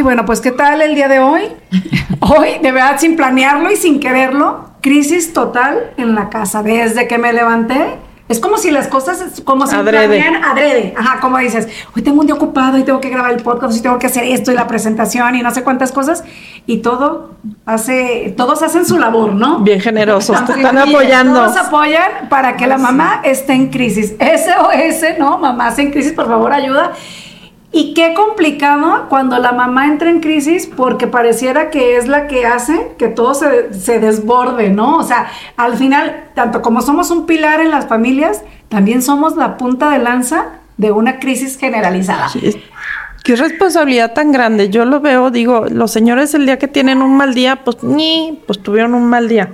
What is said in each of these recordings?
Ay, bueno, pues ¿qué tal el día de hoy? Hoy, de verdad, sin planearlo y sin quererlo, crisis total en la casa. Desde que me levanté, es como si las cosas, como si Adrede. planean adrede. Ajá, como dices, hoy tengo un día ocupado y tengo que grabar el podcast y tengo que hacer esto y la presentación y no sé cuántas cosas. Y todo hace, todos hacen su labor, ¿no? Bien generosos, te están apoyando. Todos apoyan para que la mamá esté en crisis. SOS, ¿no? Mamás en crisis, por favor, ayuda. Y qué complicado cuando la mamá entra en crisis porque pareciera que es la que hace que todo se, se desborde, ¿no? O sea, al final, tanto como somos un pilar en las familias, también somos la punta de lanza de una crisis generalizada. Es- Qué responsabilidad tan grande. Yo lo veo, digo, los señores el día que tienen un mal día, pues ni, pues tuvieron un mal día.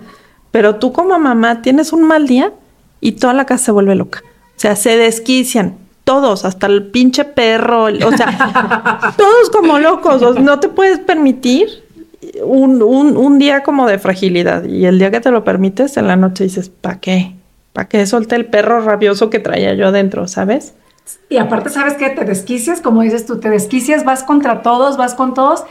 Pero tú como mamá tienes un mal día y toda la casa se vuelve loca. O sea, se desquician. Todos, hasta el pinche perro, o sea, todos como locos. o sea, no te puedes permitir un, un, un día como de fragilidad. Y el día que te lo permites, en la noche dices, ¿para qué? ¿Para qué solté el perro rabioso que traía yo adentro, sabes? Y aparte, ¿sabes qué? Te desquicias, como dices tú, te desquicias, vas contra todos, vas con todos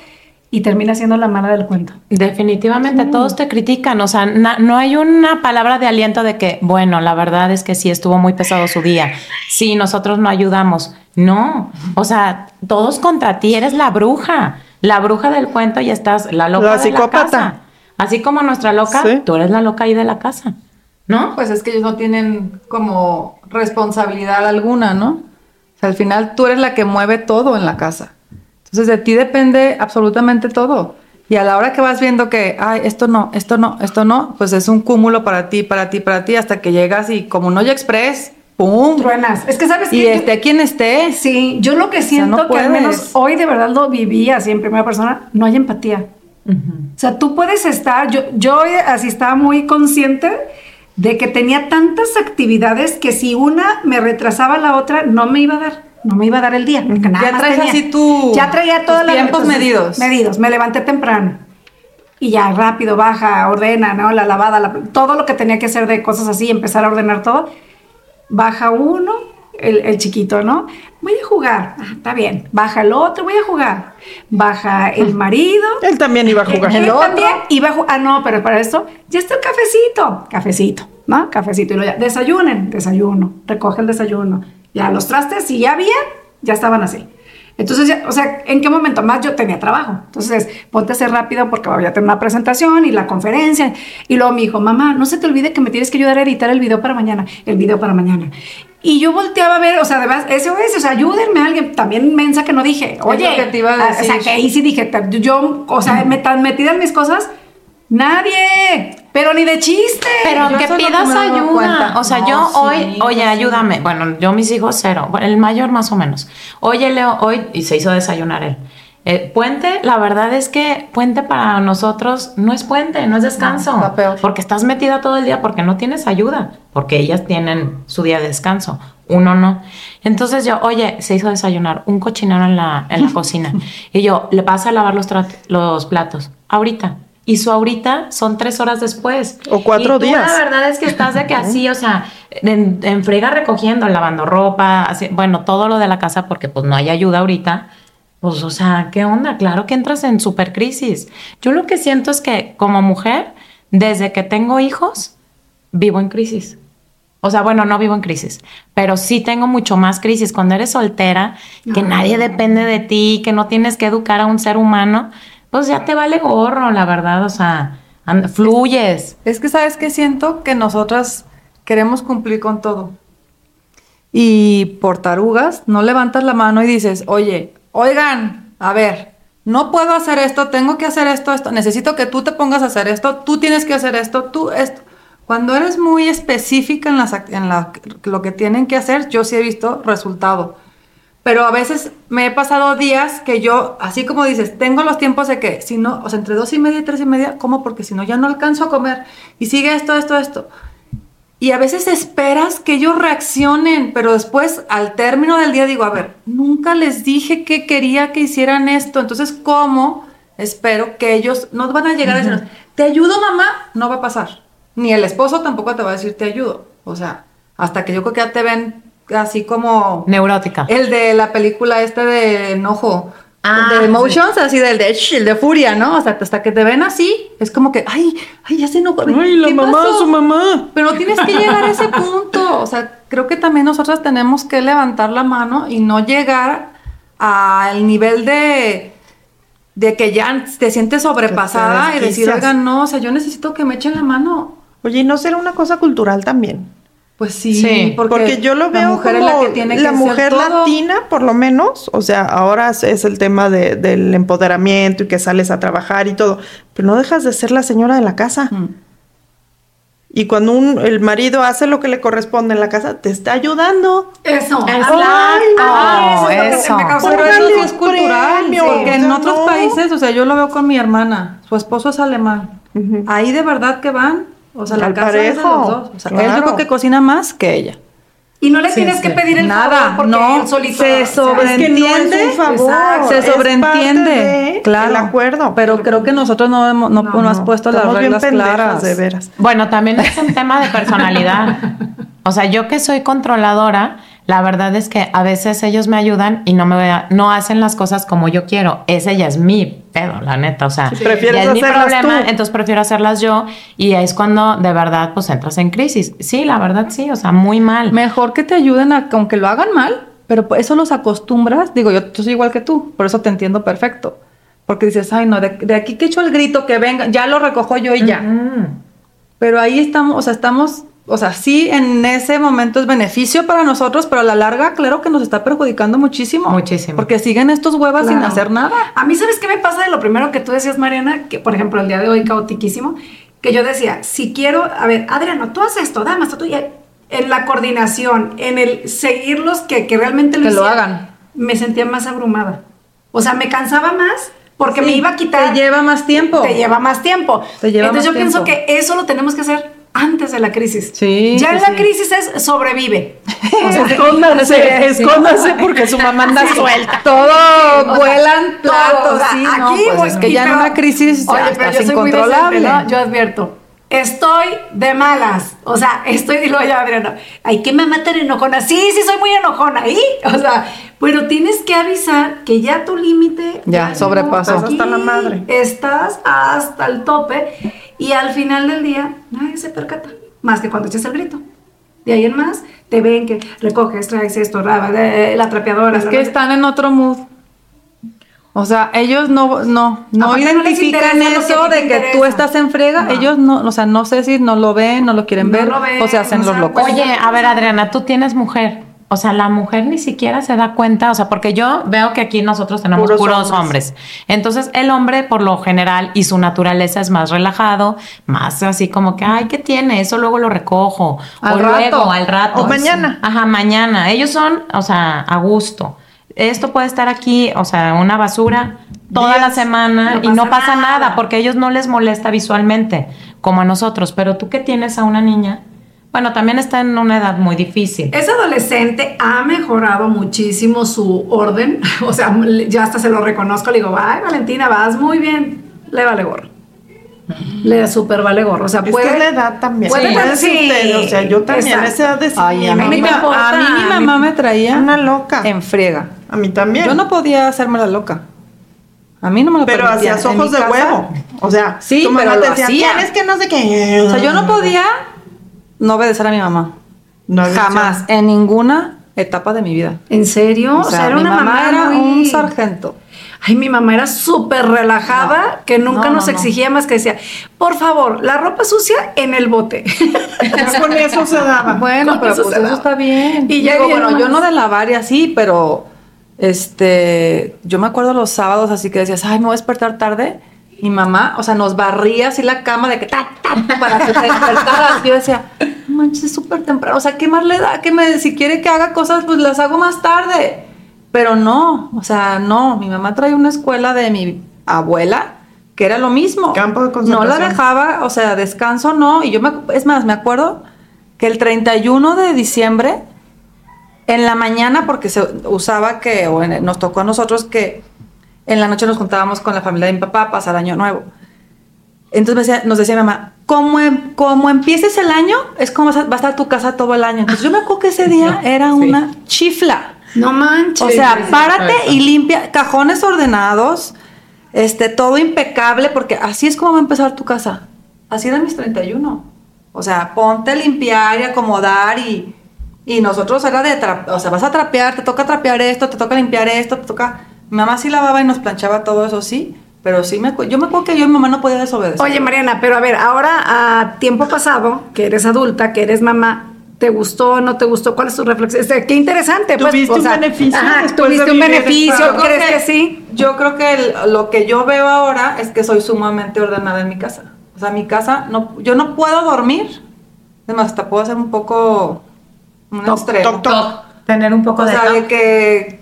y termina siendo la mala del cuento. Definitivamente, todos te critican, o sea, na- no hay una palabra de aliento de que, bueno, la verdad es que sí estuvo muy pesado su día, sí, nosotros no ayudamos. No, o sea, todos contra ti, eres la bruja, la bruja del cuento y estás la loca La de psicópata. la casa. Así como nuestra loca, Sí. tú eres la loca ahí de la casa, ¿no? Pues es que ellos no tienen como responsabilidad alguna, ¿no? O sea, al final tú eres la que mueve todo en la casa. Entonces de ti depende absolutamente todo. Y a la hora que vas viendo que, ay, esto no, esto no, esto no, pues es un cúmulo para ti, para ti, para ti, hasta que llegas y como un olla express, ¡pum! Truenas. Es que, ¿sabes Y qué? esté quien esté. Sí, yo lo que sea, siento no que al menos hoy de verdad lo viví así en primera persona, no hay empatía. O sea, tú puedes estar, yo, yo así estaba muy consciente de que tenía tantas actividades que si una me retrasaba la otra, no me iba a dar, no me iba a dar el día. Nada Ya traes así tu- Ya traía tus todas las tiempos medidos. Medidos, me levanté temprano. Y ya rápido, baja, ordena, ¿no? La lavada, la- todo lo que tenía que hacer de cosas así, empezar a ordenar todo baja uno, el, el chiquito, ¿no? Voy a jugar, ah, está bien. Baja el otro, voy a jugar. Baja el marido. Él también iba a jugar. Él el otro. también iba a jugar. Ah, no, pero para esto ya está el cafecito. Cafecito, ¿no? Cafecito. Y luego ya, desayunen, desayuno. Recoge el desayuno. Ya los trastes, si ya había, ya estaban así. Entonces, ya, o sea, ¿en qué momento más yo tenía trabajo? Entonces, ponte a hacer rápido porque voy a tener una presentación y la conferencia. Y luego me dijo, mamá, no se te olvide que me tienes que ayudar a editar el video para mañana, el video para mañana. Y yo volteaba a ver, o sea, de verdad, SOS, o sea, ayúdenme a alguien. También mensa que no dije, oye, que te iba a ah, o sea, decir. que ahí sí dije, yo, o sea, me tan metida en mis cosas, nadie, pero ni de chiste. Pero aunque pidas ayuda, o sea, No, yo sí, hoy, oye, sí. ayúdame. Bueno, yo mis hijos cero, Bueno, el mayor más o menos. Oye, Leo, hoy, y se hizo desayunar él. Eh, puente, la verdad es que puente para nosotros no es puente, no es descanso. No, está peor. Porque estás metida todo el día, porque no tienes ayuda, porque ellas tienen su día de descanso, uno no. Entonces yo, oye, se hizo desayunar un cochinero en la, en la cocina. Y yo, le vas a lavar los, los platos, ahorita. Y su ahorita son tres horas después. O cuatro Y tú, días. La verdad es que estás de que así, o sea, en, en frega recogiendo, lavando ropa, así, bueno, todo lo de la casa, porque pues no hay ayuda ahorita. Pues, o sea, ¿qué onda? Claro que entras en super crisis. Yo lo que siento es que como mujer, desde que tengo hijos, vivo en crisis. O sea, bueno, no vivo en crisis, pero sí tengo mucho más crisis. Cuando eres soltera, que nadie depende de ti, que no tienes que educar a un ser humano, pues ya te vale gorro, la verdad. O sea, fluyes. Es que, ¿sabes qué? Siento que nosotras queremos cumplir con todo. Y por tarugas, no levantas la mano y dices, oye, oigan, a ver, no puedo hacer esto, tengo que hacer esto, esto, necesito que tú te pongas a hacer esto, tú tienes que hacer esto, tú esto. Cuando eres muy específica en, las, en la- lo que tienen que hacer, yo sí he visto resultado. Pero a veces me he pasado días que yo, así como dices, tengo los tiempos de que, si no, o sea, entre dos y media y tres y media, ¿cómo? Porque si no, ya no alcanzo a comer. Y sigue esto, esto, esto. Y a veces esperas que ellos reaccionen, pero después, al término del día, digo, a ver, nunca les dije que quería que hicieran esto. Entonces, ¿cómo espero que ellos no van a llegar a decirnos, te ayudo, mamá? No va a pasar. Ni el esposo tampoco te va a decir, te ayudo. O sea, hasta que yo creo que ya te ven así como Neurótica. el de la película este de enojo. Ah, de emotions, así del de, el de furia, ¿no? O sea, hasta que te ven así, es como que, ay, ay, ya se enojó. Ay, la ¿Qué mamá, pasó? su mamá. Pero tienes que llegar a ese punto. O sea, creo que también nosotras tenemos que levantar la mano y no llegar al nivel de, de que ya te sientes sobrepasada y decir, oigan, no, o sea, yo necesito que me echen la mano. Oye, ¿y no será una cosa cultural también? Pues sí, Sí, porque, Porque, yo lo la veo mujer como es la que tiene que la mujer latina, por lo menos. O sea, ahora es, el tema de- del empoderamiento y que sales a trabajar y todo. Pero no dejas de ser la señora de la casa. Mm. Y cuando un, el marido hace lo que le corresponde en la casa, te está ayudando. Eso. Exacto, Ay, eso es lo que eso. me causó eso es cultural, premio, sí, porque o en sea, otros no. países, o sea, yo lo veo con mi hermana, su esposo es alemán, Ujú. ahí de verdad que van, o sea, la Al casa es de parejo, los dos, o sea, él claro. yo creo que cocina más que ella. Y no le Sí, tienes sí. que pedir el Nada, favor porque no, él solito se o sea, sobre- Es que no es ¿Entiende? un favor. Exacto, Se es sobreentiende, parte de claro, El acuerdo. Pero creo que nosotros no hemos, no, No, no has puesto las bien reglas pendejas, claras. de veras. Bueno, también es un tema de personalidad. O sea, yo que soy controladora, la verdad es que a veces ellos me ayudan y no me no hacen las cosas como yo quiero. Ese ya es mi pedo, la neta. O sea, Sí, prefieres ya es mi hacerlas problema, tú. entonces prefiero hacerlas yo. Y es cuando de verdad pues entras en crisis. Sí, la verdad sí, o sea, muy mal. Mejor que te ayuden a, aunque lo hagan mal, pero pues eso los acostumbras. Digo, yo, yo soy igual que tú, por eso te entiendo perfecto. Porque dices, ay, no, de, de aquí que echo el grito, que venga, ya lo recojo yo y ya. Pero ahí estamos, o sea, estamos, o sea, sí, en ese momento es beneficio para nosotros, pero a la larga, claro que nos está perjudicando muchísimo. Muchísimo. Porque siguen estos huevas sin hacer nada. A mí, ¿sabes qué me pasa de lo primero que tú decías, Mariana? Que, por ejemplo, el día de hoy, caotiquísimo, que yo decía, si quiero, a ver, Adriano, tú haces esto, dame esto, tú, y en la coordinación, en el seguirlos que, que realmente lo Que lo hagan. me sentía más abrumada. O sea, me cansaba más porque me iba a quitar. Te lleva más tiempo. Te lleva más tiempo. Te lleva Entonces más yo pienso que eso lo tenemos que hacer antes de la crisis. Sí, Ya sí, en la crisis es sobrevive. O sea, Escóndanse, escóndanse porque su mamá anda suelta. Todo vuelan platos, sí, no, aquí, pues voy- es que ya en pero- una crisis ya Oye, pero estás yo soy muy incontrolable. decente, ¿no? Yo advierto. Estoy de malas. O sea, estoy, digo ya, Adriana, hay que me matan enojona. Sí, sí, soy muy enojona. ¿Y? O sea, pero tienes que avisar que ya tu límite. Ya, sobrepasó. Estás hasta la madre. Estás hasta el tope. Y al final del día, nadie se percata. Más que cuando echas el grito. De ahí en más, te ven que recoges, traes esto, la, la trapeadora. Es la- que están en otro mood. O sea, ellos no, no, no identifican que eso de que tú estás en frega. No. Ellos no, o sea, no sé si no lo ven, no lo quieren No ver, lo ven, o se hacen los locos. Oye, a ver, Adriana, tú tienes mujer. O sea, la mujer ni siquiera se da cuenta, o sea, porque yo veo que aquí nosotros tenemos Puros puros, hombres. hombres. Entonces, el hombre, por lo general, y su naturaleza es más relajado, más así como que, ay, ¿qué tiene? Eso luego lo recojo. Al o rato. luego, al rato. O mañana. Ajá, mañana. Ellos son, o sea, a gusto. Esto puede estar aquí, o sea, una basura toda la semana No y no pasa pasa nada. nada. porque a ellos no les molesta visualmente, como a nosotros. Pero tú que tienes a una niña, bueno, también está en una edad muy difícil. Ese adolescente ha mejorado muchísimo su orden. O sea, ya hasta se lo reconozco. Le digo, ay, Valentina, vas muy bien. Le vale gorro. Le super vale gorro. O sea, Es puede. que es la edad también. puede- Puede ser sí, usted, o sea, yo también, exacto. esa edad de Ay, a mí, me importa, a mí mi a mí- mamá me traía Una loca. en friega. A mí también. Yo no podía hacerme la loca. A mí no me lo pero hacías ojos de casa- huevo. O sea, Sí, tu mamá pero te lo decía, hacía. tienes que no sé qué. O sea, yo no podía no obedecer a mi mamá. No Jamás, en ninguna etapa de mi vida. ¿En serio? O sea, mi mamá, era muy- un sargento. Ay, mi mamá era súper relajada, que nunca No, nos no, no. exigía más que decía, por favor, la ropa sucia en el bote. Ya con eso se daba. Bueno, Con pero eso pues eso daba. está bien. Y ya Digo, bien bueno, yo no de lavar y así, pero este, yo me acuerdo los sábados así que decías, ay, me voy a despertar tarde. Mi mamá, o sea, nos barría así la cama de que ta, ta, para que se despertara. Yo decía, no manches, es súper temprano. O sea, ¿qué más le da? Que me, si quiere que haga cosas, pues las hago más tarde. Pero no, o sea, no. Mi mamá trae una escuela de mi abuela que era lo mismo. Campo de No concentración. la dejaba, o sea, descanso no. Y yo me, es más, me acuerdo que el 31 de diciembre, en la mañana, porque se usaba que, o en- nos tocó a nosotros que en la noche nos juntábamos con la familia de mi papá a pasar año nuevo. Entonces me decía- nos decía mi mamá, como, em- como empieces el año, es como vas a, va a estar tu casa todo el año. Entonces yo me acuerdo que ese día era una chifla. No manches. O sea, párate y limpia cajones ordenados, este, todo impecable, porque así es como va a empezar tu casa. Así de mis 31. O sea, ponte a limpiar y acomodar y, y nosotros era de, o sea, vas a trapear, te toca trapear esto, te toca limpiar esto, te toca... Mi mamá sí lavaba y nos planchaba todo eso, sí, pero sí me... Yo me acuerdo que yo y mi mamá no podía desobedecer. Oye, Mariana, pero a ver, ahora a tiempo pasado, que eres adulta, que eres mamá, ¿te gustó no te gustó? ¿Cuál es tu reflexión? Este, qué interesante, pues. ¿Tuviste un beneficio Ajá, tuviste un beneficio, esta- Yo creo ¿crees que, sí? Yo creo que el- lo que yo veo ahora es que soy sumamente ordenada en mi casa. O sea, mi casa, no, yo no puedo dormir. Además, hasta puedo hacer un poco un Toc, extremo. toc, toc. Tener un poco O de sea, toque. de que,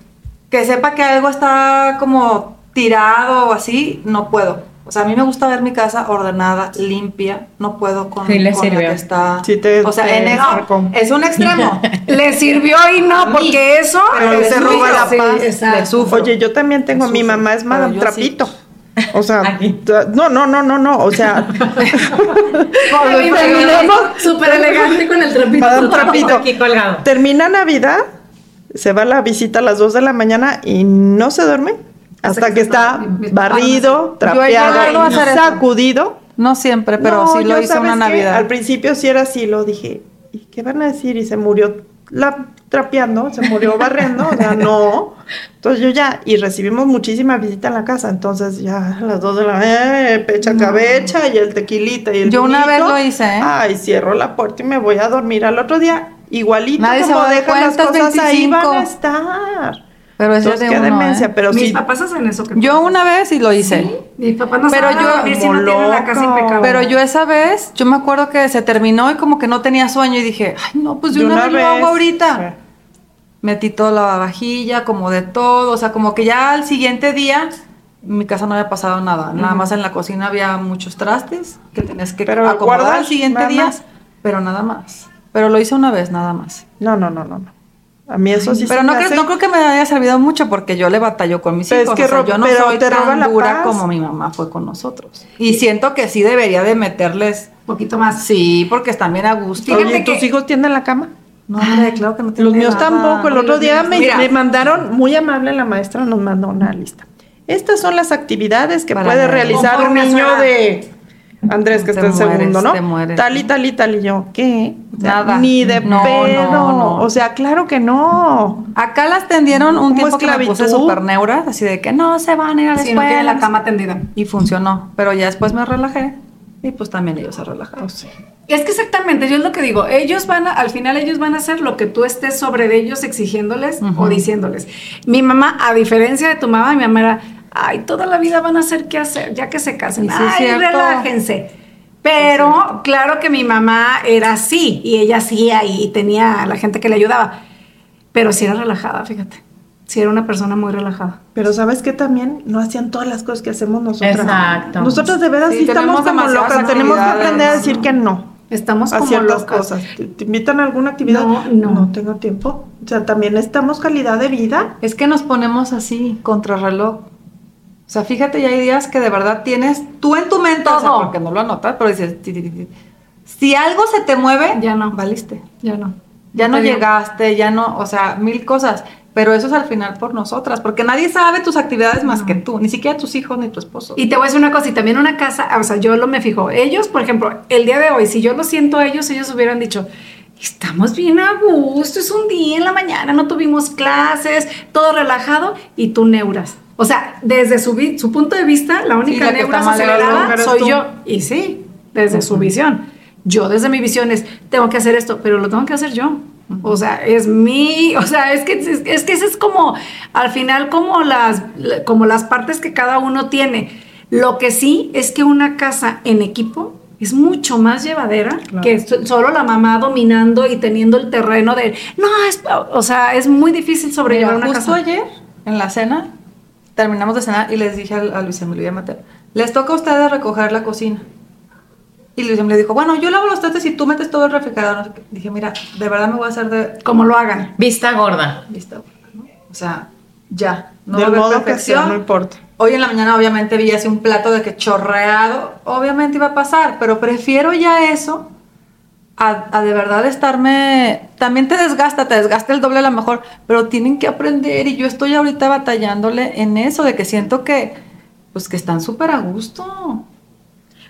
que sepa que algo está como tirado o así, no puedo. O sea, a mí me gusta ver mi casa ordenada, limpia. No puedo con, Sí, le con la sirvió. que está. Sí te- o sea, te en eso marcó. es un extremo. Le sirvió y no, porque eso. Pero se roba la sí, paz. sufro. Oye, yo también tengo, mi mamá es Madame Trapito. O sea, no, no, no, no, no, o sea, terminamos- Súper elegante con el trapito. Madame Trapito. Aquí colgado. termina Navidad, se va a la visita a las 2 de la mañana y no se duerme hasta, que está- mis- barrido, trapeado, eso. sacudido. No siempre, pero No, sí lo hice ¿sabes una? Navidad. Al principio sí era así, lo dije, ¿y qué van a decir? Y se murió la trapeando, se murió barriendo, o sea, no. Entonces yo ya, y recibimos muchísima visita en la casa, entonces ya a las dos de la eh, pecha cabecha y el tequilita y el Yo una vez lo hice, ¿eh? Ay, cierro la puerta y me voy a dormir al otro día. Igualito Nadie se como va a dar dejan las cosas ahí 25. van a estar. Pero eso es de qué uno, demencia, ¿eh? pero Mis sí. papás hacen eso. que Yo una vez y lo hice. Mis papás no Pero yo- dormir si no tienen la casa impecable. Pero yo esa vez, yo me acuerdo que se terminó y como que no tenía sueño y dije, ay no, pues de una, vez lo hago ahorita. Metí toda la vajilla, como de todo, o sea, como que ya al siguiente día en mi casa no había pasado nada. Nada más en la cocina había muchos trastes que tenías que Pero acomodar al siguiente día, más. pero nada más. Pero lo hice una vez, nada más. No, no, no, no, no. A mí eso sí pero se no, me creo, hace- no creo que me haya servido mucho porque yo le batallo con mis Pero es hijos. que o sea, yo no pero soy te roba tan la dura paz. como mi mamá fue con nosotros. Y siento que sí debería de meterles, Un poquito más. sí, porque están bien a gusto. Oye, ¿tus que- hijos tienen la cama? No, hombre, claro que no tiene Los míos nada. tampoco. El otro día me, me mandaron, muy amable la maestra, nos mandó una lista. Estas son las actividades que Para puede realizar un niño edad. de Andrés, que está en segundo, ¿no? te mueres. Tal y tal y tal. Y yo, ¿qué? O sea, Nada. Ni de No, pedo. no, no. O sea, claro que no. Acá las tendieron un tiempo que me puse esclavitud. súper neura, así de que no se van a ir a la Si no escuela. tienen la cama tendida. Y funcionó. Pero ya después me relajé. Y pues también ellos se relajaron. Es que exactamente, yo es lo que digo, ellos van a, al final ellos van a hacer lo que tú estés sobre ellos exigiéndoles o diciéndoles. Mi mamá, a diferencia de tu mamá, mi mamá era, ay, toda la vida van a hacer qué hacer, ya que se casen, sí ay, cierto. relájense. Pero claro que mi mamá era así y ella hacía y tenía a la gente que le ayudaba, pero sí era relajada, fíjate, sí era una persona muy relajada. Pero ¿sabes qué también? No hacían todas las cosas que hacemos nosotros. Exacto. Nosotros de veras Sí, sí, estamos tenemos como locas. Tenemos que aprender a ¿no? decir que no. Estamos como locas. cosas. ¿Te, te invitan a alguna actividad? No, no. tengo tiempo. O sea, también necesitamos calidad de vida. Es que nos ponemos así, contrarreloj. O sea, fíjate, ya hay días que de verdad tienes tú en tu mente, o sea, Todo. porque no lo anotas, pero dices, ti, ti, ti, ti. si algo se te mueve, Ya no. valiste. Ya no. Ya no digo. llegaste, ya no, o sea, mil cosas. Pero eso es al final por nosotras, porque nadie sabe tus actividades más que tú, ni siquiera tus hijos ni tu esposo. Y te voy a decir una cosa, y también una casa, o sea, yo lo me fijo, ellos, por ejemplo, el día de hoy, si yo lo siento a ellos, ellos hubieran dicho, estamos bien a gusto, es un día en la mañana, no tuvimos clases, todo relajado, y tú neuras. O sea, desde su, su punto de vista, la única mal acelerada soy tú. yo. Y sí, desde su visión. Yo desde mi visión es, tengo que hacer esto, pero lo tengo que hacer yo. O sea, es mi, o sea, es que es, es que ese es como, al final, como las, como las partes que cada uno tiene. Lo que sí es que una casa en equipo es mucho más llevadera que so- solo la mamá dominando y teniendo el terreno de, no, es, o sea, es muy difícil sobrellevar Mira, una justo casa. ayer, en la cena, terminamos de cenar y les dije a, a Luis Emilio y a Mateo, les toca a ustedes recoger la cocina. Y Luis Emilio dijo, bueno, yo lavo los trastes y tú metes todo el refrigerador. Dije, mira, de verdad me voy a hacer de Como lo hagan. Vista gorda. vista. gorda, ¿no? O sea, ya. No Del va a haber modo que sea, no importa. Hoy en la mañana obviamente vi así un plato de que chorreado, obviamente iba a pasar, pero prefiero ya eso a, a de verdad estarme, también te desgasta, te desgasta el doble a lo mejor, pero tienen que aprender y yo estoy ahorita batallándole en eso, de que siento que, pues que están súper a gusto.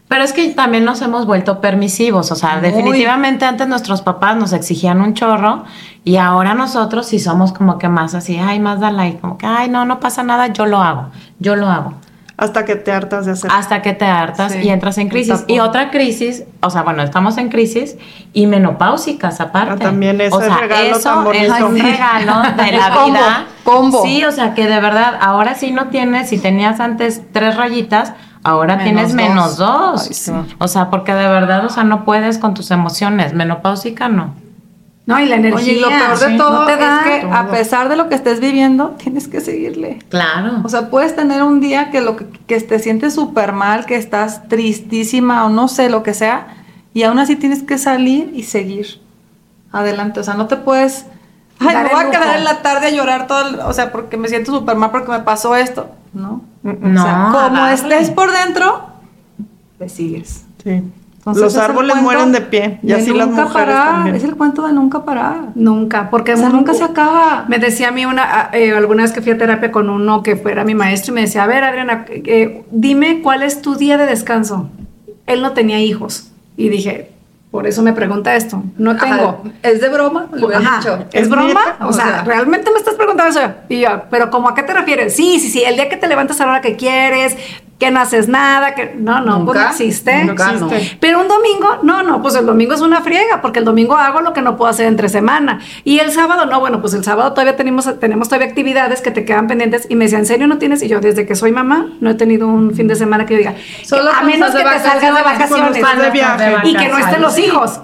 Pero es que también nos hemos vuelto permisivos, o sea, Muy. definitivamente antes nuestros papás nos exigían un chorro y ahora nosotros sí somos como que más así, ay, más da like, como que, ay, no, no pasa nada, yo lo hago, yo lo hago. Hasta que te hartas de hacer. Hasta que te hartas Sí, y entras en crisis. Y otra crisis, o sea, bueno, estamos en crisis y menopáusicas aparte. Ah, también ese o sea, regalo eso tan bonito. es un regalo de la combo, vida. combo. Sí, o sea, que de verdad, ahora sí no tienes, si tenías antes tres rayitas, ahora Menos tienes dos. menos dos. Ay, sí. O sea, porque de verdad, o sea, no puedes con tus emociones. Menopáusica no. No, y la energía. Oye, y lo peor de sí, todo no es que a pesar de lo que estés viviendo, tienes que seguirle. Claro. O sea, puedes tener un día que lo que, que te sientes súper mal, que estás tristísima o no sé lo que sea, y aún así tienes que salir y seguir adelante. O sea, no te puedes. Ay, me voy a quedar en la tarde a llorar todo, el- o sea, porque me siento súper mal porque me pasó esto. No. No, o sea, como estés por dentro, te sigues. Sí. Entonces, Los árboles cuento mueren de pie. Y de así las mujeres parar. también. Es el cuento de nunca parar. Nunca, porque O sea, nunca se acaba. Me decía a mí una, eh, alguna vez que fui a terapia con uno que fuera mi maestro y me decía, a ver, Adriana, eh, dime cuál es tu día de descanso. Él no tenía hijos. Y dije, por eso me pregunta esto. No tengo. Ajá, ¿Es de broma? Hubiera Ajá, dicho. ¿Es ¿Es broma? neta? O, sea, ¿realmente me estás preguntando eso? Y yo, ¿pero como a qué te refieres? Sí, sí, sí, el día que te levantas a la hora que quieres, que no haces nada, que... No, no, pues no Nunca, existe. nunca, no. Pero un domingo, no, no, pues el domingo es una friega, porque el domingo hago lo que no puedo hacer entre semana. Y el sábado, no, bueno, pues el sábado todavía tenemos, tenemos todavía actividades que te quedan pendientes. Y me decía, ¿en serio no tienes? Y yo, desde que soy mamá, no he tenido un fin de semana que yo diga, Solo a menos que te salgas de vacaciones, de viaje. Y que no estén los hijos.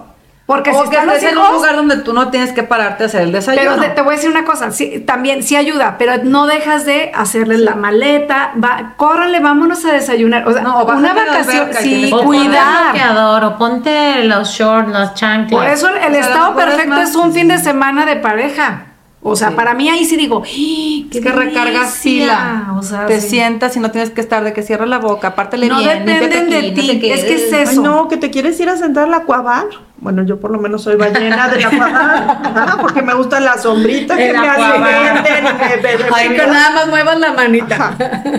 Porque o si que los en hijos... un lugar donde tú no tienes que pararte a hacer el desayuno. Pero te, te voy a decir una cosa, sí, también sí ayuda, pero no dejas de hacerle la maleta, va, córrele, vámonos a desayunar. O sea, No, bájate una vacación, sí, O ponte cuidar. bloqueador, o ponte los shorts, las chanclas. Por eso el estado perfecto más- es un fin de semana de pareja. O sea, Sí. para mí ahí sí digo, ¡ay, qué Es que recargas pila. O sea, te sí. sientas y no tienes que estar de que cierres la boca. Aparte le No bien, dependen límpiate de no ti, es que es Ay, eso. no, que te quieres ir a sentar a la cuavar. Bueno, yo por lo menos soy ballena de la cuavar. Ajá, porque me gusta la sombrita que me me- Ay, que nada más muevas la manita. Ajá.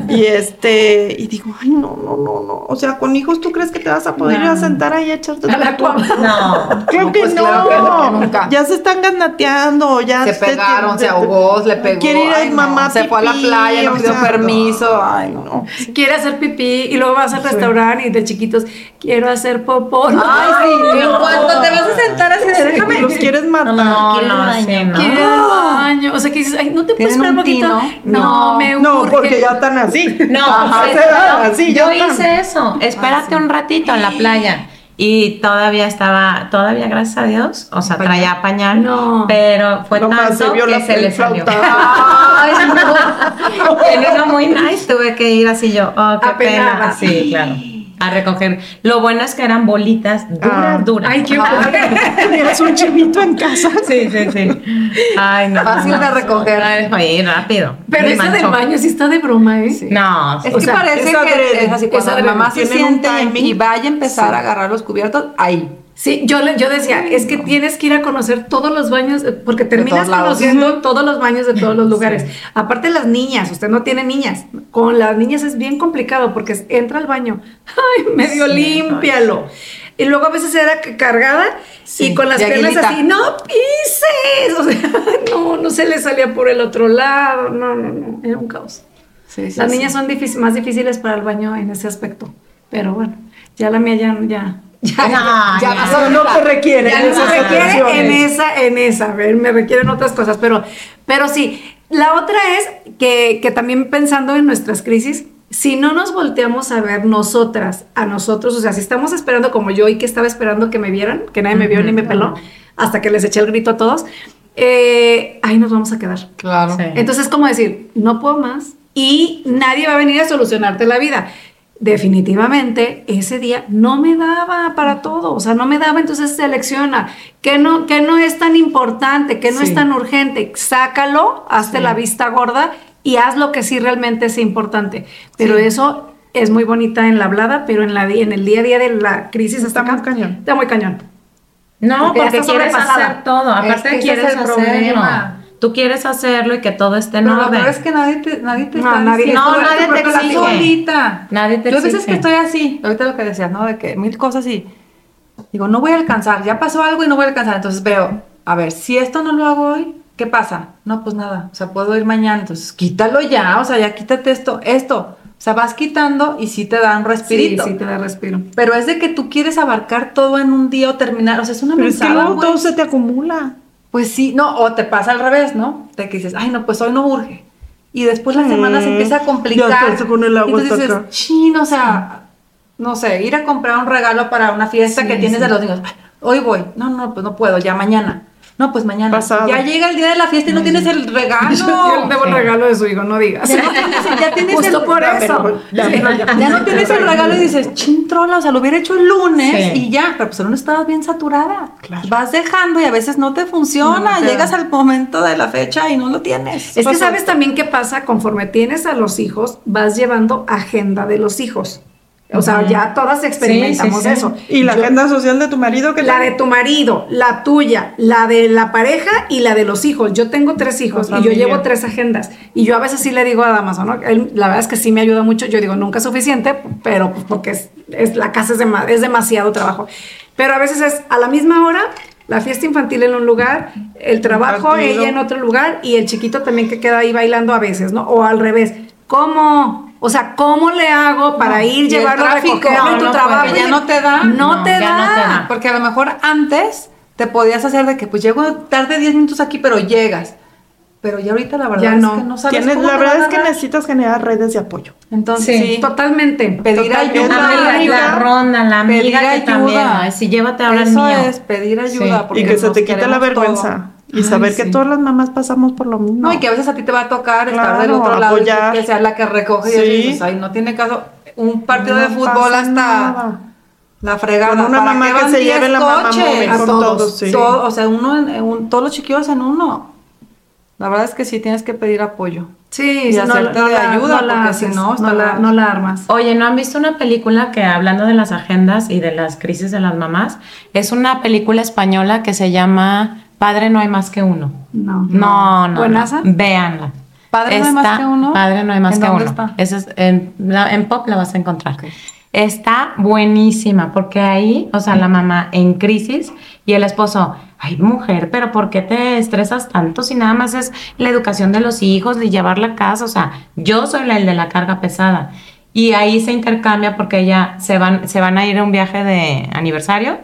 Y este, y digo, ay, no, no, no, no. O sea, con hijos, ¿tú crees que te vas a poder ir a sentar ahí a echarte A la cuavar. No. Creo No, que pues no. claro que nunca. Ya se están ganateando, ya Se pegaron, se ahogó, le pegó. Quiere ir a Ay, no. mamá Se fue a la playa, no pidió sea, permiso. Ay, no. Quiere hacer pipí y luego vas al restaurante y de chiquitos, quiero hacer popó. Ay, sí. Te vas a sentar así déjame. Los quieres matar. No, quiero no, sí, no. Baño. O sea, que dices, ay, ¿no te puedes ¿Tienen esperar un poquito? tino? No, No. me No, porque ya están así. No, Ajá, pues, se dan no, así, yo hice eso. Espérate un ratito en la playa. Y todavía estaba, todavía gracias a Dios, o sea, Pañal. traía pañal, No. pero fue Nomás tanto se vio que se le salió. Ay, no. En uno muy nice tuve que ir así yo, oh, qué Apenada. pena. Sí, claro. A recoger. Lo bueno es que eran bolitas duras, Ah. duras. Ay, qué Tienes un chivito en casa. Sí, sí, sí. Ay, no. Fácil de recoger. Ay, rápido. Pero Me ese del manchó. baño sí está de broma, ¿eh? No, Es sí. que O sea, parece que es así, cuando la mamá se siente y vaya a empezar a agarrar los cubiertos, ahí. Sí, yo, le- yo decía, es que tienes que ir a conocer todos los baños, eh, porque terminas conociendo todos los baños de todos los lugares. Aparte las niñas, usted no tiene niñas. Con las niñas es bien complicado porque entra al baño, ay, medio Sí, límpialo. Y luego a veces era cargada Sí, y con las piernas aguilita. así, no pises. O sea, no, no se le salía por el otro lado. No, no, no, era un caos. Sí, sí, Las sí. niñas son difícil- más difíciles para el baño en ese aspecto. Pero bueno, ya la mía ya, ya, ya, No, ya ya. pasó. No, no te requiere. Ya no me requiere en esa, en esa, a ver, me requieren otras cosas, pero, pero sí. La otra es que, que también pensando en nuestras crisis, si no nos volteamos a ver nosotras, a nosotros, o sea, si estamos esperando como yo y que estaba esperando que me vieran, que nadie me vio ni me peló, hasta que les eché el grito a todos, eh, ahí nos vamos a quedar. Claro. Sí. Entonces es como decir, no puedo más y nadie va a venir a solucionarte la vida. Definitivamente ese día no me daba para todo, o sea, no me daba, entonces selecciona que no, que no es tan importante, que no es tan urgente, sácalo, hazte la vista gorda y haz lo que sí realmente es importante. Pero Sí. eso es muy bonita en la hablada, pero en, la, en el día a día de la crisis Está hasta muy cañón. Está muy cañón. No, Porque quieres hacer todo. Es Aparte que ese quieres es el problema. Tú quieres hacerlo y que todo esté en Pero lo orden. peor es que nadie te, nadie te No, está nadie- diciendo. No, nadie te exige. solita. Nadie te Yo a veces exige. que estoy así, ahorita lo que decías, ¿no? De que mil cosas y digo, no voy a alcanzar, ya pasó algo y no voy a alcanzar. Entonces veo, a ver, si esto no lo hago hoy, ¿qué pasa? No, pues nada, o sea, puedo ir mañana, entonces quítalo ya, o sea, ya quítate esto, esto. O sea, vas quitando y sí te dan un Sí, respirito. sí te da respiro. Pero es de que tú quieres abarcar todo en un día o terminar, o sea, es una Pero es que luego todo se te acumula. Pues sí, no, o te pasa al revés, ¿no? De que dices, ay, no, pues hoy no urge. Y después la semana se Mm, empieza a complicar. ya con el agua Y entonces dices, chin, o sea, no sé, ir a comprar un regalo para una fiesta Sí, que tienes sí. de los niños. "Ay, Hoy voy. No, no, pues no puedo, ya mañana. No, pues mañana. Pasado. Ya llega el día de la fiesta y no tienes el regalo. Yo debo el regalo de su hijo, no digas. Ya no tienes, ya tienes Justo el, por ya, eso. ya, pero ya. ya no tienes el regalo y dices, chin trola, o sea, lo hubiera hecho el lunes Sí. y ya, pero pues el lunes estabas bien saturada. Claro. Vas dejando y a veces no te funciona, No, no llegas al momento de la fecha y no lo tienes. Es que sabes también qué pasa conforme tienes a los hijos, vas llevando agenda de los hijos. O sea, ya todas experimentamos Sí, sí, sí. eso. ¿Y la Yo- agenda social de tu marido que La de tu marido, la tuya, la de la pareja y la de los hijos. Yo tengo tres hijos y yo llevo tres agendas. Y yo a veces sí le digo a Damaso, ¿no? Él, la verdad es que sí me ayuda mucho. Yo digo, nunca es suficiente, pero pues porque es, es- la casa es, dema- es demasiado trabajo. Pero a veces es a la misma hora, la fiesta infantil en un lugar, el trabajo, ella en otro lugar y el chiquito también que queda ahí bailando a veces, ¿no? O al revés. ¿Cómo? O sea, ¿cómo le hago para No, ir, llevarlo recogerlo en no, tu no trabajo? puede, ya no te da. No, No, te, da. no te da. Porque a lo mejor antes te podías hacer de que pues llego tarde 10 minutos aquí, pero llegas. Pero ya ahorita la verdad Ya es no. que no sabes Tienes, cómo la verdad es que necesitas generar redes de apoyo. Entonces, Sí. Totalmente. Pedir ayuda. Amiga, la amiga, ronda, la amiga pedir que ayuda. también, ay, si llévate ahora el Eso mío. es pedir ayuda. Sí. porque Y que se te quite la vergüenza. todo. Y saber que todas las mamás pasamos por lo mismo. No, y que a veces a ti te va a tocar estar del otro lado y que sea la que recoge y Sí. dices, ay, no tiene caso. Un partido No de fútbol hasta nada. la fregada. Con una ¿Para mamá que se 10 lleve la mamá móvil A con todos, todos, sí. Todo, o sea, uno en, en un- todos los chiquillos en uno. La verdad es que sí tienes que pedir apoyo. Sí, Y sí, hacerte de ayuda, la porque si no, no la- no la armas. Oye, ¿no han visto una película que hablando de las agendas y de las crisis de las mamás? Es una película española que se llama Padre no hay más que uno. No. No, no. ¿Buenaza? no. Véanla. ¿Padre no hay más que uno? Padre no hay más ¿En que dónde uno. está? Esa es en, en pop la vas a encontrar. Está buenísima porque ahí, o sea, la mamá en crisis y el esposo, ay mujer, pero ¿por qué te estresas tanto si nada más es la educación de los hijos, de llevar la casa? O sea, yo soy la el de la carga pesada. Y ahí se intercambia porque ella se van, se van a ir a un viaje de aniversario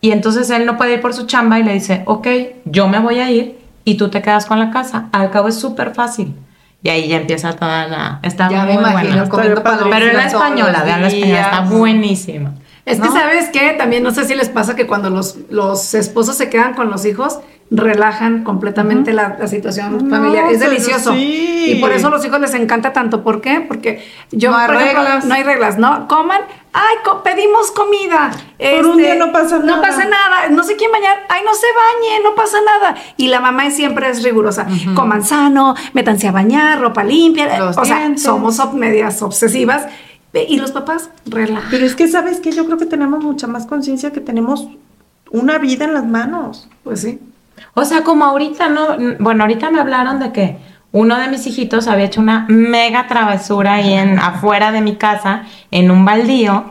y entonces él no puede ir por su chamba y le dice, ok, yo me voy a ir y tú te quedas con la casa. Al cabo es súper fácil. Y ahí ya empieza toda la... Está Ya me muy imagino buena. comiendo Pero en la española, vean la española, está buenísima. Es que, ¿No? ¿sabes qué? También no sé si les pasa que cuando los, los esposos se quedan con los hijos, relajan completamente la, la situación No, familiar. Es delicioso. sí. Y por eso a los hijos les encanta tanto. ¿Por qué? Porque yo, No hay ejemplo, reglas. no hay reglas, ¿no? Coman, ay, co- pedimos comida. Este, Por un día no pasa No nada. pasa nada. No sé quién bañar, ay, no se bañe, no pasa nada. Y la mamá siempre es rigurosa. Coman sano, métanse a bañar, ropa limpia. Los o sea, somos medias obsesivas. Y los papás relajan. Pero es que, ¿sabes que Yo creo que tenemos mucha más conciencia que tenemos una vida en las manos. Pues sí. O sea, como ahorita, ¿no? Bueno, ahorita me hablaron de que uno de mis hijitos había hecho una mega travesura ahí en, afuera de mi casa, en un baldío,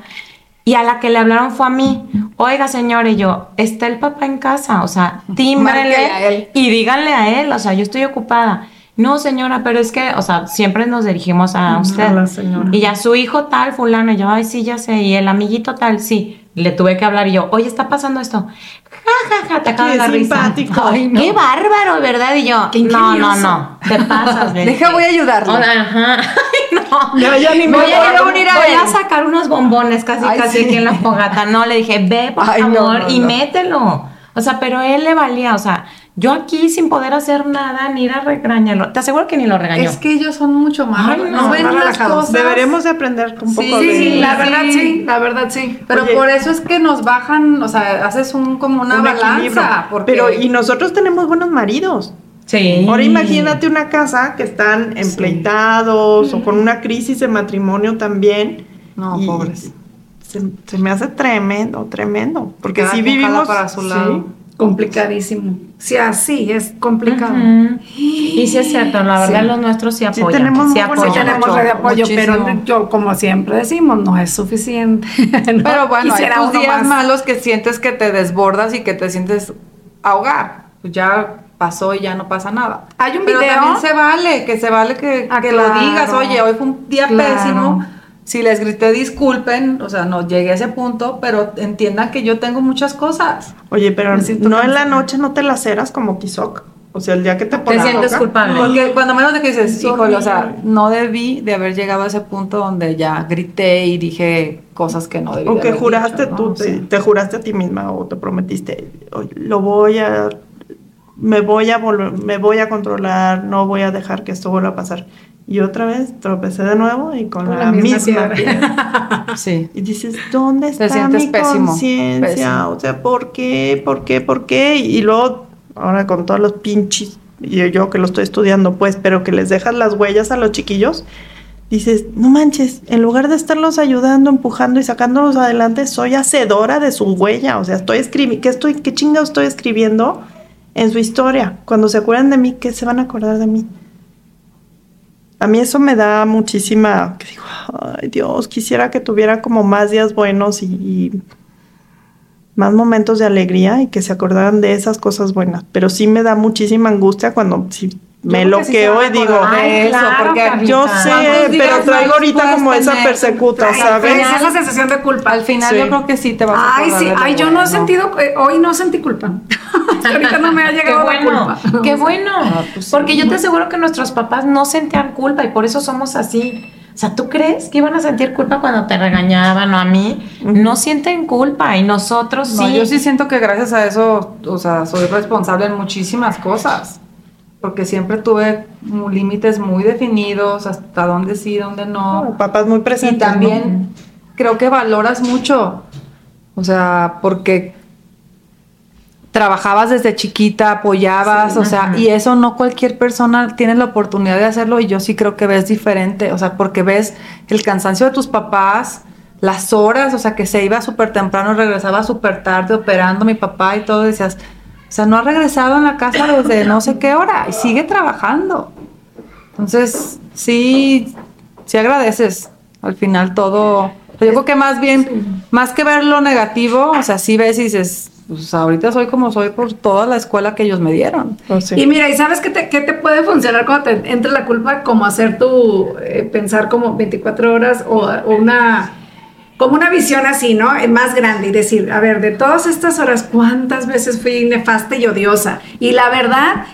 y a la que le hablaron fue a mí. Oiga, señor, y yo, está el papá en casa, o sea, tímbrele y díganle a él, o sea, yo estoy ocupada. No, señora, pero es que, o sea, siempre nos dirigimos a usted. a la señora. Y ya su hijo tal, fulano, y yo, ay, sí, ya sé, y el amiguito tal, sí. Le tuve que hablar y yo, oye, está pasando esto. Ja, ja, ja, te acabo Qué de la risa. simpático. Ay, no. Qué bárbaro, ¿verdad? Y yo, Qué no, no, no, te pasas. Deja, voy a ayudarle. O- Ajá, ay, no. Ya, ya ni me voy, a, acuerdo. voy a sacar unos bombones casi, Ay, casi sí. aquí en la fogata. No, le dije, ve, por Ay, no, favor, no, y no. mételo. O sea, pero él le valía, o sea, yo aquí sin poder hacer nada, ni ir a regañarlo. Te aseguro que ni lo regañó. Es que ellos son mucho más. Ay, no, no, ven las cosas. Deberemos de aprender un poco Sí, de... sí, la verdad sí, la verdad sí. Pero Oye. por eso es que nos bajan, o sea, haces un como una un balanza. Porque Pero, y nosotros tenemos buenos maridos. Sí. Ahora imagínate una casa que están empleitados o con una crisis de matrimonio también. No, y pobres. Se, se me hace tremendo, tremendo. Porque si vivimos para su sí. lado. Complicadísimo. Sí, así es complicado. Y sí es cierto, la verdad Sí. los nuestros sí Sí, apoyan. tenemos sí buena Sí apoyan. tenemos mucho, red de apoyo, muchísimo. pero yo, como siempre decimos, no es suficiente. No Pero bueno, hay tus días más. malos que sientes que te desbordas y que te sientes ahogar. Pues ya pasó y ya no pasa nada. Hay un Pero video- también se vale, que se vale que, Ah, que claro. lo digas. Oye, hoy fue un día Claro. pésimo. Si les grité, disculpen. O sea, no llegué a ese punto, pero entiendan que yo tengo muchas cosas. Oye, pero no en la noche no te laceras como Kizoc. O sea, el día que te Te pones sientes loca. culpable. Porque cuando menos de que dices, Es híjole, o sea, no debí de haber llegado a ese punto donde ya grité y dije cosas que no debí O de que haber juraste dicho, ¿no? tú, O te, sea, te juraste a ti misma o te prometiste, "Oye, lo voy a, me voy a volver, me voy a controlar, no voy a dejar que esto vuelva a pasar. Y otra vez tropecé de nuevo y con, Con la, la misma misma, piedra. piedra. Sí. Y dices, ¿dónde está mi conciencia? O sea, ¿por qué? ¿Por qué? ¿Por qué? Y luego, ahora con todos los pinches, y yo que lo estoy estudiando, pues, pero que les dejas las huellas a los chiquillos, dices, no manches, en lugar de estarlos ayudando, empujando y sacándolos adelante, soy hacedora de su huella. O sea, estoy escribiendo, ¿qué estoy, qué chinga estoy escribiendo en su historia? Cuando se acuerdan de mí, ¿qué se van a acordar de mí? A mí eso me da muchísima, que digo, ay Dios, quisiera que tuviera como más días buenos y, más momentos de alegría y que se acordaran de esas cosas buenas. Pero sí me da muchísima angustia cuando sí me creo que sí se loqueo van a y digo, Ay, eso, claro, porque yo ¿Cuántos sé, pero traigo ahorita como esa persecuta, ¿sabes? esa sensación de culpa. Al final Sí. yo creo que sí te vas a Ay, sí, ay, yo no he sentido, eh, hoy no sentí culpa. Ahorita no me ha Qué llegado la bueno, culpa. qué bueno. Ah, pues sí. Porque yo te aseguro que nuestros papás no sentían culpa y por eso somos así. O sea, ¿tú crees que iban a sentir culpa cuando te regañaban o a mí? No sienten culpa y nosotros No, sí. yo sí siento que gracias a eso, o sea, soy responsable en muchísimas cosas. Porque siempre tuve límites muy definidos, hasta dónde sí, dónde no. No, papás muy Y presentes. también creo que valoras mucho, o sea, porque trabajabas desde chiquita, apoyabas, o sea, Ajá. y eso no cualquier persona tiene la oportunidad de hacerlo y yo sí creo que ves diferente, o sea, porque ves el cansancio de tus papás, las horas, o sea, que se iba súper temprano, regresaba súper tarde operando mi papá y todo, decías, o sea, no ha regresado en la casa desde no sé qué hora y sigue trabajando. Entonces, sí, sí agradeces al final todo. Yo creo que más bien, más que ver lo negativo, o sea, sí ves y dices, pues ahorita soy como soy por toda la escuela que ellos me dieron. Oh, sí. Y mira, ¿y sabes qué te, qué te puede funcionar cuando te entre la culpa? Como hacer tu, eh, pensar como 24 horas o, o una, como una visión así, ¿no? Más grande y decir, a ver, de todas estas horas, ¿cuántas veces fui nefasta y odiosa? Y la verdad,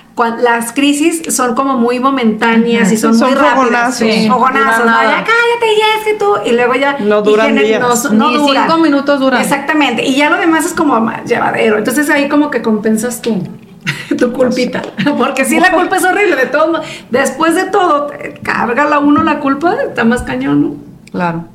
las crisis son como muy momentáneas y son, Son muy rápidas. Sí, fogonazos, ¿no? Ya cállate, ya es que tú, y luego ya... No duran días. No, no Ni duran. cinco minutos duran. Exactamente. Y ya lo demás es como más llevadero. Entonces ahí como que compensas tu, tu culpita. Porque sí, la culpa es horrible. De todo, después de todo, carga la uno la culpa, está más cañón, ¿no? Claro.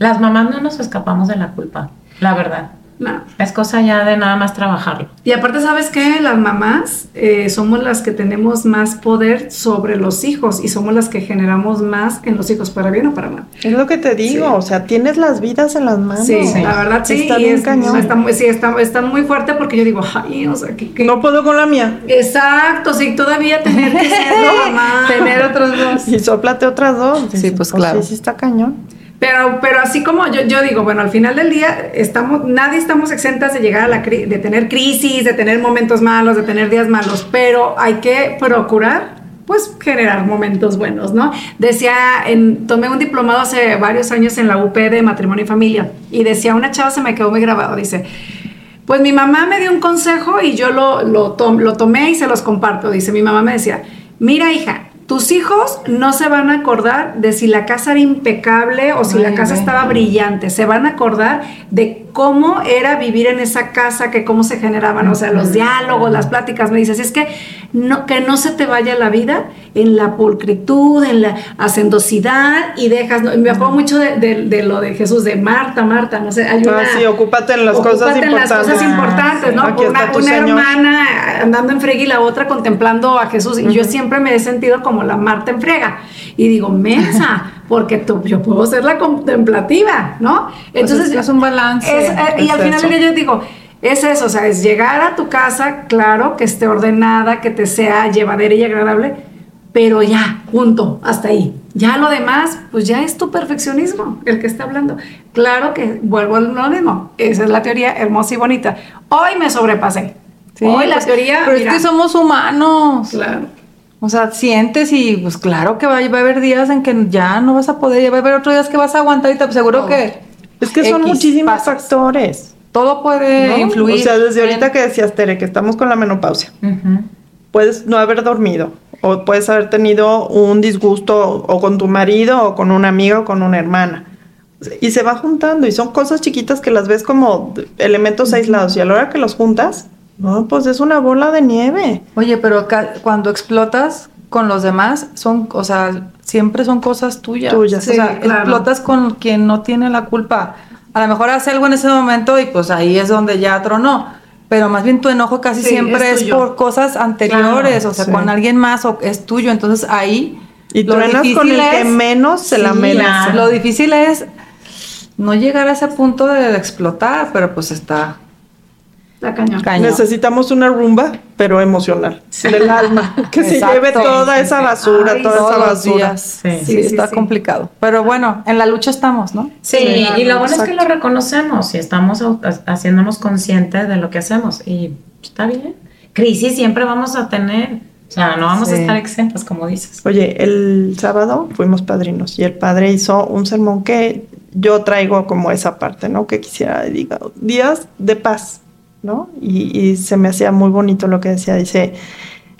Las mamás no nos escapamos de la culpa, la verdad. No. Es cosa ya de nada más trabajarlo. Y aparte, ¿sabes qué? Las mamás eh, somos las que tenemos más poder sobre los hijos y somos las que generamos más en los hijos, para bien o para mal. Es lo que te digo, Sí. o sea, tienes las vidas en las manos. Sí, la verdad sí. Está y bien es- cañón. Está, muy- sí, está, está muy fuerte porque yo digo, ay, o sea, que... No puedo con la mía. Exacto, sí, todavía tener que ser mamá. Tener otros dos. Y soplate otras dos. Sí, pues, claro. Sí, sí está cañón. Pero, pero así como yo, digo, bueno, al final del día estamos, nadie estamos exentas de llegar a la de tener crisis, de tener momentos malos, de tener días malos, pero hay que procurar pues generar momentos buenos, ¿no? Decía, en, tomé un diplomado hace varios años en la UP de matrimonio y familia y decía, una chava se me quedó muy grabado, dice, pues mi mamá me dio un consejo y yo lo, lo tomé y se los comparto. Dice, mi mamá me decía, mira hija, tus hijos no se van a acordar de si la casa era impecable o si la casa estaba brillante. Se van a acordar de cómo era vivir en esa casa, que cómo se generaban, o sea, los diálogos, las pláticas. Me dices, es que no, que no se te vaya la vida en la pulcritud, en la hacendosidad y dejas. ¿no? Me acuerdo mucho de, de- de lo de Jesús, de Marta, Marta, no sé, hay Ah, sí, ocúpate en las Ocúpate cosas en importantes. las cosas importantes, ¿no? Está una una hermana andando en frega y la otra contemplando a Jesús. Y yo siempre me he sentido como como la Marta en friega. Y digo, mensa, porque tú, yo puedo ser la contemplativa, ¿no? Entonces, es, es un balance. Es, eh, y al final del día yo digo, es eso, o sea, es llegar a tu casa, claro, que esté ordenada, que te sea llevadera y agradable, pero ya, punto, hasta ahí. Ya lo demás, pues ya es tu perfeccionismo el que está hablando. Claro que vuelvo a lo mismo, esa es la teoría hermosa y bonita. Hoy me sobrepasé. Hoy la pues, teoría... Pero es que somos humanos. Claro. O sea, sientes y pues claro que va, a haber días en que ya no vas a poder, ya va a haber otros días que vas a aguantar y te aseguro que... Es que son X muchísimos pasas. factores. Todo puede ¿no? influir. O sea, desde en- ahorita que decías, Tere, que estamos con la menopausia. Puedes no haber dormido, o puedes haber tenido un disgusto o con tu marido, o con una amiga, o con una hermana. Y se va juntando, y son cosas chiquitas que las ves como elementos aislados, y a la hora que los juntas, no, pues es una bola de nieve. Oye, pero ca- cuando explotas con los demás, son, o sea, siempre son cosas tuyas. Tuyas. O sea, Sí, claro. explotas con quien no tiene la culpa. A lo mejor hace algo en ese momento y pues ahí es donde ya tronó. Pero más bien tu enojo casi Sí, siempre es es, por cosas anteriores, Claro, o sea, sí. con alguien más o es tuyo. Entonces ahí Y lo truenas con el difícil que es- menos se la Sí, merece. Lo difícil es no llegar a ese punto de explotar, pero pues está La cañón. cañón. Necesitamos una rumba, pero emocional, del alma, que se lleve toda esa basura, Ay, toda esa basura. Sí. Sí, Sí, sí, está sí. complicado. Pero bueno, en la lucha estamos, ¿no? Sí, Sí, y lo bueno es que lo reconocemos y estamos haciéndonos conscientes de lo que hacemos y está bien. Crisis siempre vamos a tener, o sea, no vamos a Sí. estar exentas, como dices. Oye, el sábado fuimos padrinos y el padre hizo un sermón que yo traigo como esa parte, ¿no? Que quisiera, diga, días de paz, ¿no? Y, y se me hacía muy bonito lo que decía. Dice,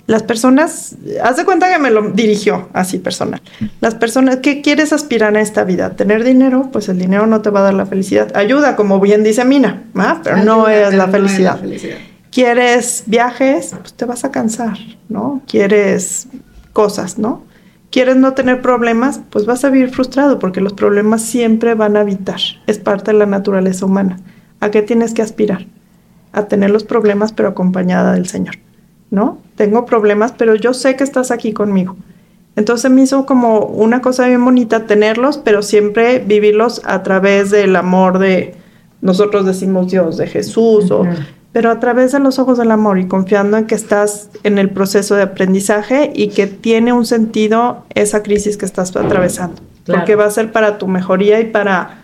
las personas, haz de cuenta que me lo dirigió así personal. Las personas, ¿qué quieres aspirar a esta vida? ¿Tener dinero? Pues el dinero no te va a dar la felicidad. Ayuda, como bien dice Mina, ¿ah? pero no es pero la no es felicidad. felicidad. ¿Quieres viajes? Pues te vas a cansar, ¿no? ¿Quieres cosas, no? ¿Quieres no tener problemas? Pues vas a vivir frustrado porque los problemas siempre van a habitar. Es parte de la naturaleza humana. ¿A qué tienes que aspirar? A tener los problemas pero acompañada del Señor, ¿no? Tengo problemas pero yo sé que estás aquí conmigo. Entonces me hizo como una cosa bien bonita tenerlos, pero siempre vivirlos a través del amor de, nosotros decimos Dios, de Jesús, o, pero a través de los ojos del amor y confiando en que estás en el proceso de aprendizaje y que tiene un sentido esa crisis que estás atravesando, Claro. porque va a ser para tu mejoría y para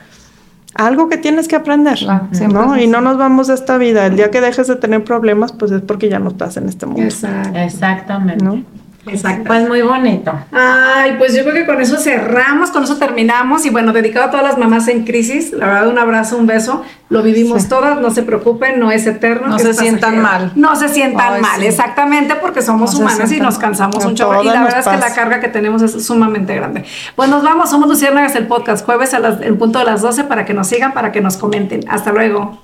algo que tienes que aprender, Claro, ¿no? Y no nos vamos de esta vida. El día que dejes de tener problemas, pues es porque ya no estás en este mundo, Exacto. Exactamente. ¿no? Exacto. Pues muy bonito. Ay, pues yo creo que con eso cerramos, con eso terminamos y bueno, dedicado a todas las mamás en crisis, la verdad un abrazo, un beso, lo vivimos Sí. todas, no se preocupen, no es eterno. No se sientan mal. No se sientan Ay, mal, sí. exactamente, porque somos No humanas y nos cansamos un chorro y la verdad es que la carga que tenemos es sumamente grande. Pues nos vamos, somos Luciérnagas el podcast, jueves a las, en punto de las 12 para que nos sigan, para que nos comenten. Hasta luego.